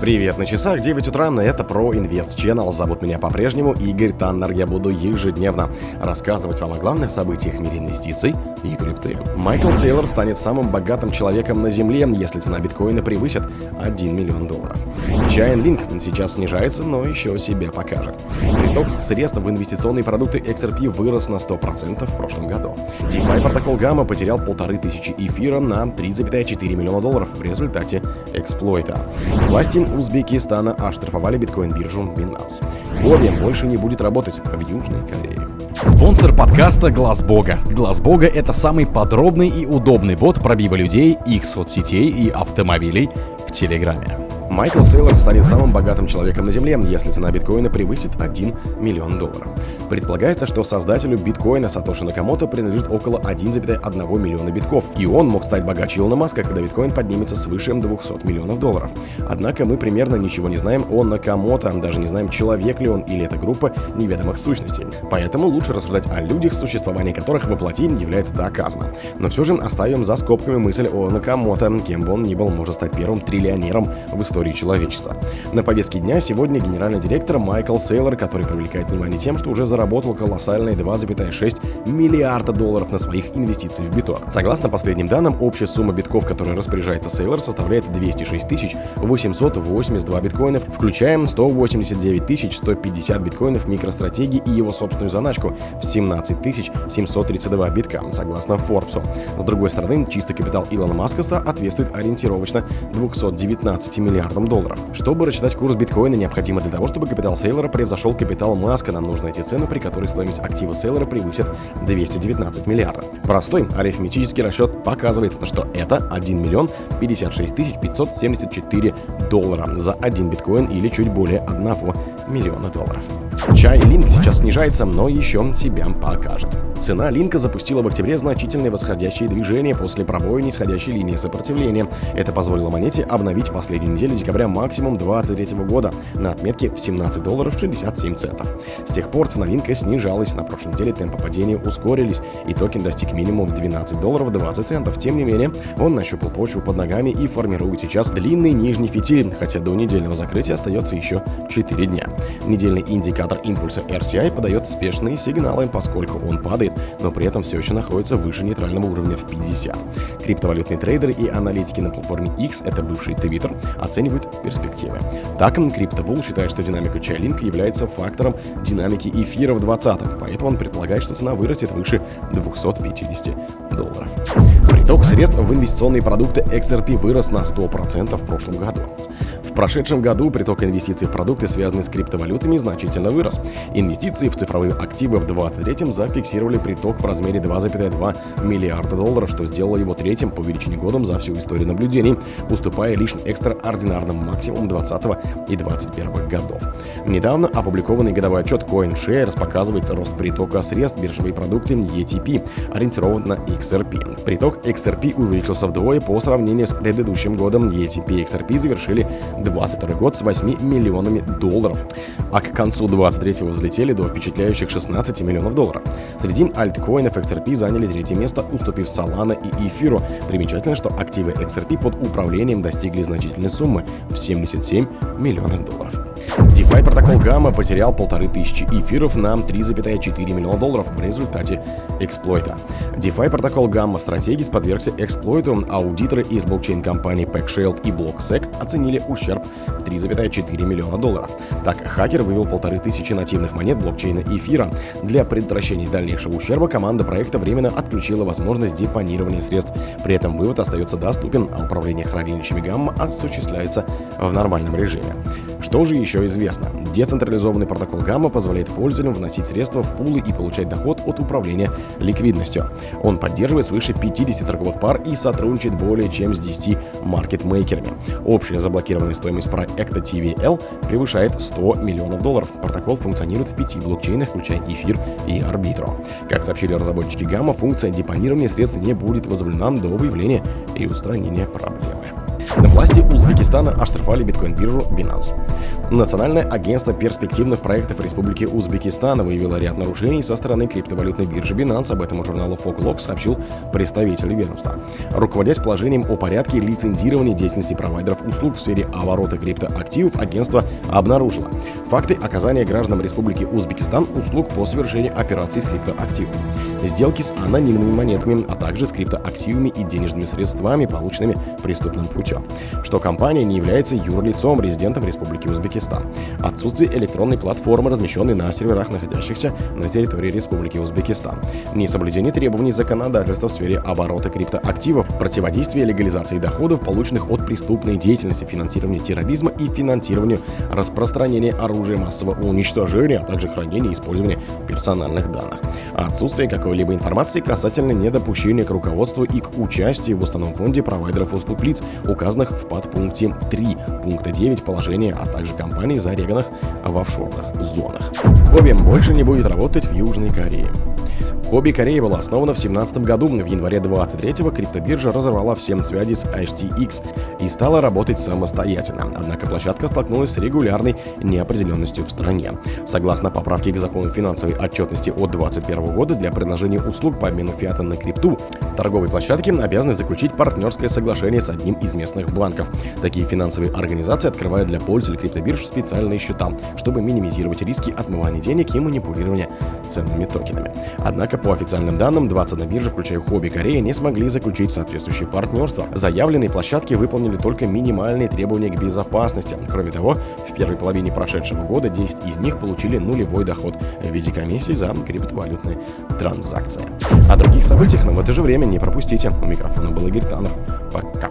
Привет, на часах 9 утра, это про Инвест Channel. Зовут меня по-прежнему Игорь Таннер. Я буду ежедневно рассказывать вам о главных событиях в мире инвестиций и крипты. Майкл Сейлор станет самым богатым человеком на Земле, если цена биткоина превысит 1 миллион долларов. Giant Link сейчас снижается, но еще себя покажет. Приток средств в инвестиционные продукты XRP вырос на 100% в прошлом году. DeFi протокол Gamma потерял полторы тысячи эфира на 3,4 миллиона долларов в результате эксплойта. Власти Узбекистана оштрафовали биткоин-биржу Binance. Huobi больше не будет работать в Южной Корее. Спонсор подкаста Глаз Бога. Глаз Бога это самый подробный и удобный бот пробива людей, их соцсетей и автомобилей в Телеграме. Майкл Сейлор станет самым богатым человеком на Земле, если цена биткоина превысит 1 миллион долларов. Предполагается, что создателю биткоина Сатоши Накамото принадлежит около 1,1 миллиона битков, и он мог стать богаче Илона Маска, когда биткоин поднимется свыше 200 миллионов долларов. Однако мы примерно ничего не знаем о Накамото, даже не знаем, человек ли он или это группа неведомых сущностей. Поэтому лучше рассуждать о людях, существование которых воплоти является доказано. Но все же оставим за скобками мысль о Накамото, кем бы он ни был, может стать первым триллионером в истории человечества. На повестке дня сегодня генеральный директор Майкл Сейлор, который привлекает внимание тем, что уже заработал колоссальные 2,6 миллиарда долларов на своих инвестициях в биток. Согласно последним данным, общая сумма битков, которой распоряжается Сейлор, составляет 206 882 биткоинов, включая 189 150 биткоинов микростратегии и его собственную заначку в 17 732 битка, согласно Forbes. С другой стороны, чистый капитал Илона Маска соответствует ориентировочно 219 миллиардам миллиардам долларов. Чтобы рассчитать курс биткоина, необходимо для того, чтобы капитал Сейлора превзошел капитал Маска. Нам нужно найти цену, при которой стоимость актива Сейлора превысит 219 миллиардов. Простой арифметический расчет показывает, что это 1 миллион 56 тысяч 574 доллара за один биткоин или чуть более 1 миллиона долларов. Chainlink сейчас снижается, но еще себя покажет. Цена Линка запустила в октябре значительное восходящее движение после пробоя нисходящей линии сопротивления. Это позволило монете обновить в последнюю неделю декабря максимум 2023 года на отметке в 17 долларов 67 центов. С тех пор цена Линка снижалась, на прошлой неделе темпы падения ускорились, и токен достиг минимум в 12 долларов 20 центов. Тем не менее, он нащупал почву под ногами и формирует сейчас длинный нижний фитиль, хотя до недельного закрытия остается еще 4 дня. Недельный индикатор импульса RCI подает спешные сигналы, поскольку он падает но при этом все еще находится выше нейтрального уровня в 50. Криптовалютные трейдеры и аналитики на платформе X, это бывший Twitter, оценивают перспективы. Так, CryptoBull считает, что динамика Чайлинка является фактором динамики эфира в 2020, поэтому он предполагает, что цена вырастет выше 250 долларов. Приток средств в инвестиционные продукты XRP вырос на 100% в прошлом году прошедшем году приток инвестиций в продукты, связанные с криптовалютами, значительно вырос. Инвестиции в цифровые активы в 2023 зафиксировали приток в размере 2,2 миллиарда долларов, что сделало его третьим по величине годом за всю историю наблюдений, уступая лишь экстраординарным максимумам 2020 и 2021 годов. Недавно опубликованный годовой отчет CoinShares показывает рост притока средств биржевые продукты ETP, ориентирован на XRP. Приток XRP увеличился вдвое по сравнению с предыдущим годом. ETP и XRP завершили 2022 год с 8 миллионами долларов, а к концу 2023 взлетели до впечатляющих 16 миллионов долларов. Среди альткоинов XRP заняли третье место, уступив Solana и Эфиру. Примечательно, что активы XRP под управлением достигли значительной суммы в 77 миллионов долларов. DeFi протокол Gamma потерял полторы тысячи эфиров на 3,4 миллиона долларов в результате эксплойта. DeFi протокол Gamma Strategies подвергся эксплойту. Аудиторы из блокчейн-компаний PackShield и BlockSec оценили ущерб в 3,4 миллиона долларов. Так, хакер вывел полторы тысячи нативных монет блокчейна эфира. Для предотвращения дальнейшего ущерба команда проекта временно отключила возможность депонирования средств. При этом вывод остается доступен, а управление хранилищами Gamma осуществляется в нормальном режиме. Что же еще известно? Децентрализованный протокол Гамма позволяет пользователям вносить средства в пулы и получать доход от управления ликвидностью. Он поддерживает свыше 50 торговых пар и сотрудничает более чем с 10 маркетмейкерами. Общая заблокированная стоимость проекта TVL превышает 100 миллионов долларов. Протокол функционирует в пяти блокчейнах, включая эфир и арбитру. Как сообщили разработчики Гамма, функция депонирования средств не будет возобновлена до выявления и устранения проблемы. Власти Узбекистана оштрафовали биткоин-биржу Binance. Национальное агентство перспективных проектов Республики Узбекистан выявило ряд нарушений со стороны криптовалютной биржи Binance. Об этом журналу Foglog сообщил представитель ведомства. Руководясь положением о порядке лицензирования деятельности провайдеров услуг в сфере оборота криптоактивов, агентство обнаружило факты оказания гражданам Республики Узбекистан услуг по совершению операций с криптоактивами, сделки с анонимными монетами, а также с криптоактивами и денежными средствами, полученными преступным путем, что компания не является юрлицом резидентом Республики Узбекистан, отсутствие электронной платформы, размещенной на серверах, находящихся на территории Республики Узбекистан, несоблюдение требований законодательства в сфере оборота криптоактивов, противодействие легализации доходов, полученных от преступной деятельности, финансирования терроризма и финансированию распространения оружия массового уничтожения, а также хранения и использования персональных данных. Отсутствие какой-либо информации касательно недопущения к руководству и к участию в установленном фонде провайдеров услуг лиц, указанных в подпункте 3 пункта 9 положения, а также компаний, зареганных в офшорных зонах. Хобби больше не будет работать в Южной Корее. Хобби Кореи была основана в 2017 году. В январе 23-го криптобиржа разорвала всем связи с HTX и стала работать самостоятельно. Однако площадка столкнулась с регулярной неопределенностью в стране. Согласно поправке к закону финансовой отчетности от 2021 года для предложения услуг по обмену фиата на крипту, торговые площадки обязаны заключить партнерское соглашение с одним из местных банков. Такие финансовые организации открывают для пользователей криптобирж специальные счета, чтобы минимизировать риски отмывания денег и манипулирования ценными токенами. Однако по официальным данным, 21 биржи, включая Хобби Корея, не смогли заключить соответствующие партнерства. Заявленные площадки выполнили только минимальные требования к безопасности. Кроме того, в первой половине прошедшего года 10 из них получили нулевой доход в виде комиссий за криптовалютные транзакции. О других событиях, но в это же время не пропустите. У микрофона был Игорь Таннер. Пока.